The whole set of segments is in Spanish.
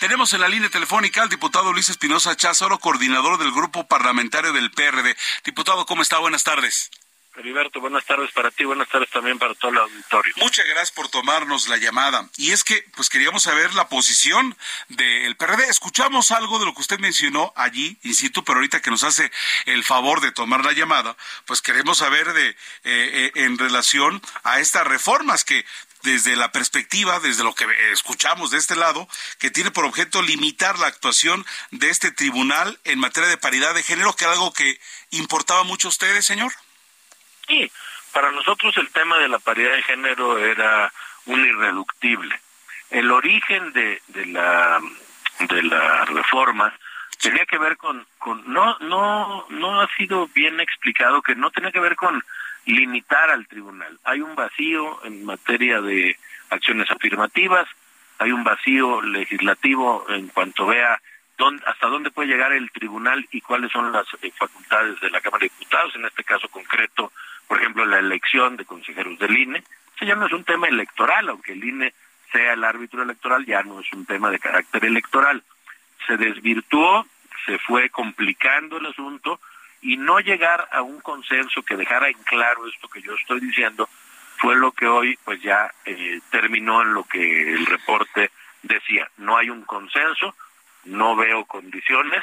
Tenemos en la línea telefónica al diputado Luis Espinosa Cházaro, coordinador del grupo parlamentario del PRD. Diputado, ¿cómo está? Buenas tardes. Heriberto, buenas tardes para ti, buenas tardes también para todo el auditorio. Muchas gracias por tomarnos la llamada. Y es que, pues queríamos saber la posición del PRD. Escuchamos algo de lo que usted mencionó allí, insisto, pero ahorita que nos hace el favor de tomar la llamada, pues queremos saber de, eh, eh, en relación a estas reformas que desde la perspectiva, desde lo que escuchamos de este lado, que tiene por objeto limitar la actuación de este tribunal en materia de paridad de género, que era algo que importaba mucho a ustedes, señor. Sí, para nosotros el tema de la paridad de género era un irreductible. El origen de, de la de la reforma tenía que ver con, con no no no ha sido bien explicado que no tenía que ver con limitar al tribunal. Hay un vacío en materia de acciones afirmativas, hay un vacío legislativo en cuanto vea dónde, hasta dónde puede llegar el tribunal y cuáles son las eh, facultades de la Cámara de Diputados, en este caso concreto, por ejemplo, la elección de consejeros del INE. Eso ya no es un tema electoral, aunque el INE sea el árbitro electoral, ya no es un tema de carácter electoral. Se desvirtuó, se fue complicando el asunto, y no llegar a un consenso que dejara en claro esto que yo estoy diciendo fue lo que hoy pues ya eh, terminó en lo que el reporte decía. No hay un consenso no veo condiciones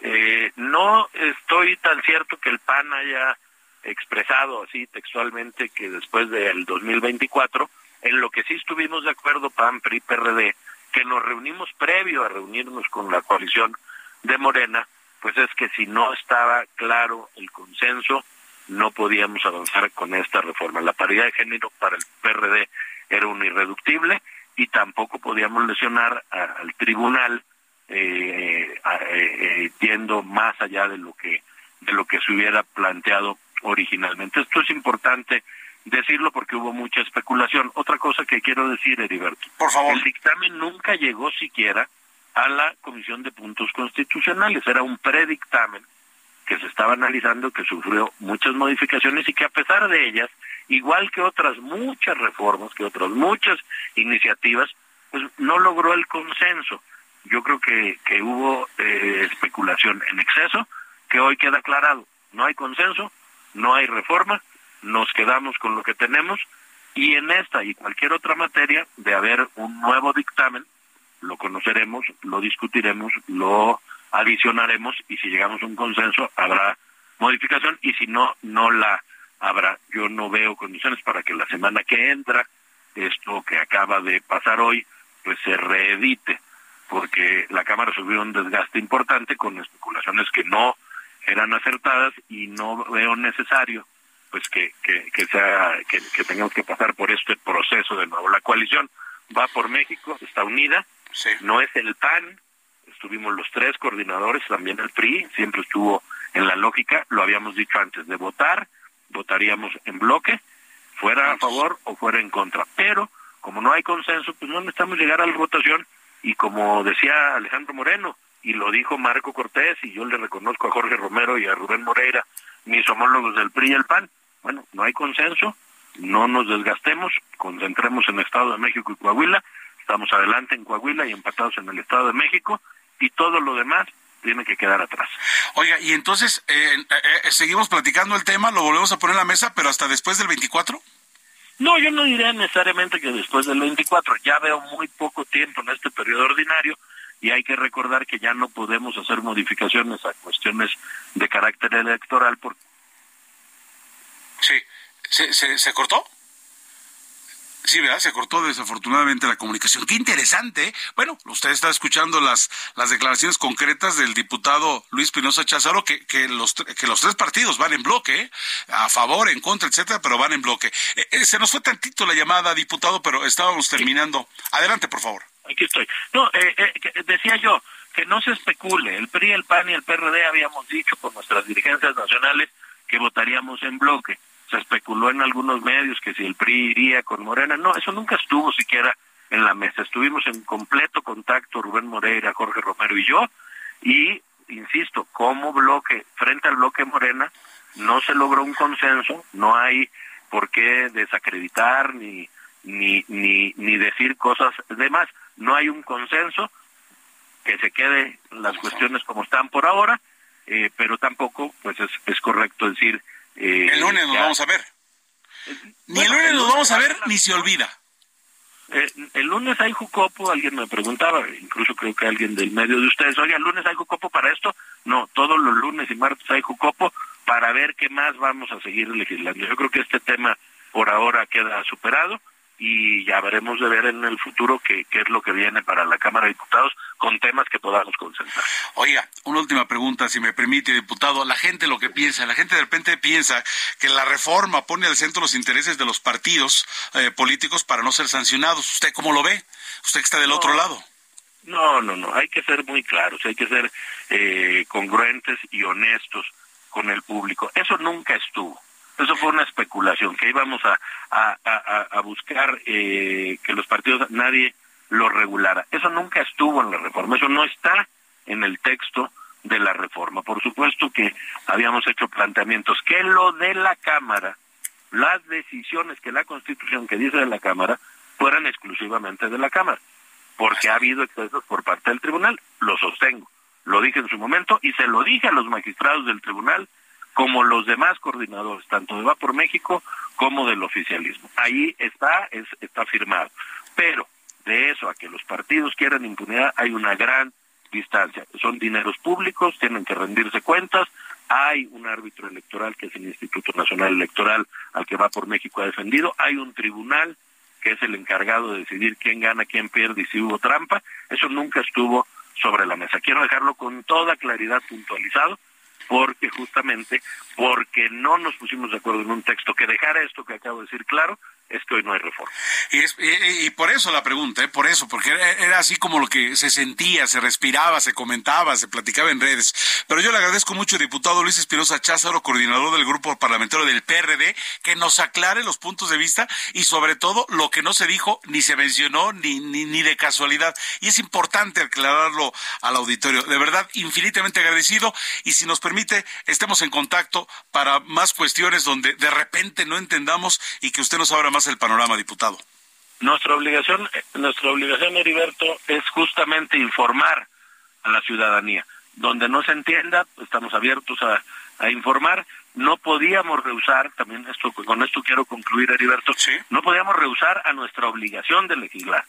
eh, no estoy tan cierto que el PAN haya expresado así textualmente que después del 2024 en lo que sí estuvimos de acuerdo PAN PRI PRD que nos reunimos previo a reunirnos con la coalición de Morena pues es que si no estaba claro el consenso, no podíamos avanzar con esta reforma. La paridad de género para el PRD era un irreductible y tampoco podíamos lesionar al tribunal eh, eh, yendo más allá de lo que de lo que se hubiera planteado originalmente. Esto es importante decirlo porque hubo mucha especulación. Otra cosa que quiero decir, Heriberto. Por favor. El dictamen nunca llegó siquiera a la Comisión de Puntos Constitucionales. Era un predictamen que se estaba analizando, que sufrió muchas modificaciones y que a pesar de ellas, igual que otras muchas reformas, que otras muchas iniciativas, pues no logró el consenso. Yo creo que, que hubo eh, especulación en exceso, que hoy queda aclarado. No hay consenso, no hay reforma, nos quedamos con lo que tenemos y en esta y cualquier otra materia de haber un nuevo dictamen lo conoceremos, lo discutiremos, lo adicionaremos y si llegamos a un consenso habrá modificación y si no, no la habrá. Yo no veo condiciones para que la semana que entra esto que acaba de pasar hoy pues se reedite porque la Cámara sufrió un desgaste importante con especulaciones que no eran acertadas y no veo necesario pues que, que, que sea que, que tengamos que pasar por este proceso de nuevo. La coalición va por México, está unida, no es el PAN, estuvimos los tres coordinadores, también el PRI, siempre estuvo en la lógica, lo habíamos dicho antes, de votar, votaríamos en bloque, fuera a favor o fuera en contra. Pero como no hay consenso, pues no necesitamos llegar a la votación y como decía Alejandro Moreno, y lo dijo Marco Cortés, y yo le reconozco a Jorge Romero y a Rubén Moreira, mis homólogos del PRI y el PAN, bueno, no hay consenso, no nos desgastemos, concentremos en el Estado de México y Coahuila, Estamos adelante en Coahuila y empatados en el Estado de México y todo lo demás tiene que quedar atrás. Oiga, y entonces eh, eh, eh, seguimos platicando el tema, lo volvemos a poner en la mesa, pero hasta después del 24. No, yo no diría necesariamente que después del 24. Ya veo muy poco tiempo en este periodo ordinario y hay que recordar que ya no podemos hacer modificaciones a cuestiones de carácter electoral. Por... Sí, ¿Se, se, se cortó? Sí, ¿verdad? Se cortó desafortunadamente la comunicación. Qué interesante. Bueno, usted está escuchando las, las declaraciones concretas del diputado Luis Pinoza Cházaro, que, que, los, que los tres partidos van en bloque, a favor, en contra, etcétera, pero van en bloque. Eh, eh, se nos fue tantito la llamada, diputado, pero estábamos terminando. Adelante, por favor. aquí estoy. No, eh, eh, decía yo que no se especule. El PRI, el PAN y el PRD habíamos dicho con nuestras dirigencias nacionales que votaríamos en bloque. Se especuló en algunos medios que si el PRI iría con Morena. No, eso nunca estuvo siquiera en la mesa. Estuvimos en completo contacto Rubén Moreira, Jorge Romero y yo. Y, insisto, como bloque, frente al bloque Morena, no se logró un consenso. No hay por qué desacreditar ni ni, ni, ni decir cosas de más. No hay un consenso, que se quede las cuestiones como están por ahora, eh, pero tampoco pues es, es correcto decir... Eh, el lunes nos vamos a ver. Ni el lunes nos vamos a ver, ni se olvida. Eh, el lunes hay Jucopo, alguien me preguntaba, incluso creo que alguien del medio de ustedes, oye, ¿el lunes hay Jucopo para esto? No, todos los lunes y martes hay Jucopo para ver qué más vamos a seguir legislando. Yo creo que este tema por ahora queda superado y ya veremos de ver en el futuro qué, qué es lo que viene para la Cámara de Diputados con temas que podamos concentrar. Oiga, una última pregunta, si me permite, diputado. La gente lo que piensa, la gente de repente piensa que la reforma pone al centro los intereses de los partidos eh, políticos para no ser sancionados. ¿Usted cómo lo ve? Usted que está del otro lado. No, no, no. Hay que ser muy claros, hay que ser eh, congruentes y honestos con el público. Eso nunca estuvo. Eso fue una especulación, que íbamos a, a, buscar eh, que los partidos, nadie lo regulara. Eso nunca estuvo en la reforma, eso no está en el texto de la reforma. Por supuesto que habíamos hecho planteamientos que lo de la Cámara, las decisiones que la Constitución que dice de la Cámara, fueran exclusivamente de la Cámara, porque ha habido excesos por parte del tribunal, lo sostengo. Lo dije en su momento y se lo dije a los magistrados del tribunal como los demás coordinadores, tanto de Va por México como del oficialismo. Ahí está, es, está firmado. Pero de eso a que los partidos quieran impunidad hay una gran distancia. Son dineros públicos, tienen que rendirse cuentas. Hay un árbitro electoral que es el Instituto Nacional Electoral al que Va por México ha defendido. Hay un tribunal que es el encargado de decidir quién gana, quién pierde y si hubo trampa. Eso nunca estuvo sobre la mesa. Quiero dejarlo con toda claridad puntualizado porque justamente porque no nos pusimos de acuerdo en un texto que dejara esto que acabo de decir claro, es que hoy no hay reforma. Y, y, por eso la pregunta, ¿eh? por eso, porque era, así como lo que se sentía, se respiraba, se comentaba, se platicaba en redes. Pero yo le agradezco mucho, diputado Luis Espinosa Cházaro, coordinador del grupo parlamentario del PRD, que nos aclare los puntos de vista y sobre todo lo que no se dijo, ni se mencionó, ni, ni, ni de casualidad. Y es importante aclararlo al auditorio. De verdad, infinitamente agradecido. Y si nos permite, estemos en contacto para más cuestiones donde de repente no entendamos y que usted nos abra más el panorama, diputado. Nuestra obligación, nuestra obligación, Heriberto, es justamente informar a la ciudadanía. Donde no se entienda, estamos abiertos a, informar. No podíamos rehusar, también esto, con esto quiero concluir, Heriberto, no podíamos rehusar a nuestra obligación de legislar.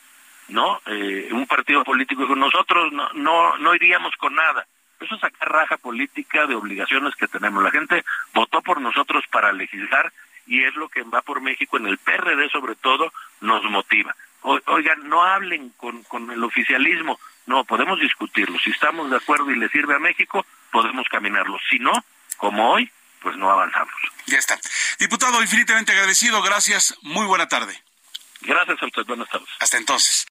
¿no? Eh, un partido político con nosotros no, no, no iríamos con nada. Eso es sacar raja política de obligaciones que tenemos. La gente votó por nosotros para legislar y es lo que va por México en el PRD sobre todo nos motiva. oigan, no hablen con, con el oficialismo, no, podemos discutirlo. Si estamos de acuerdo y le sirve a México, podemos caminarlo. Si no, como hoy, pues no avanzamos. Ya está. Diputado, infinitamente agradecido. Gracias. Muy buena tarde. Gracias a usted. Buenas tardes. Hasta entonces.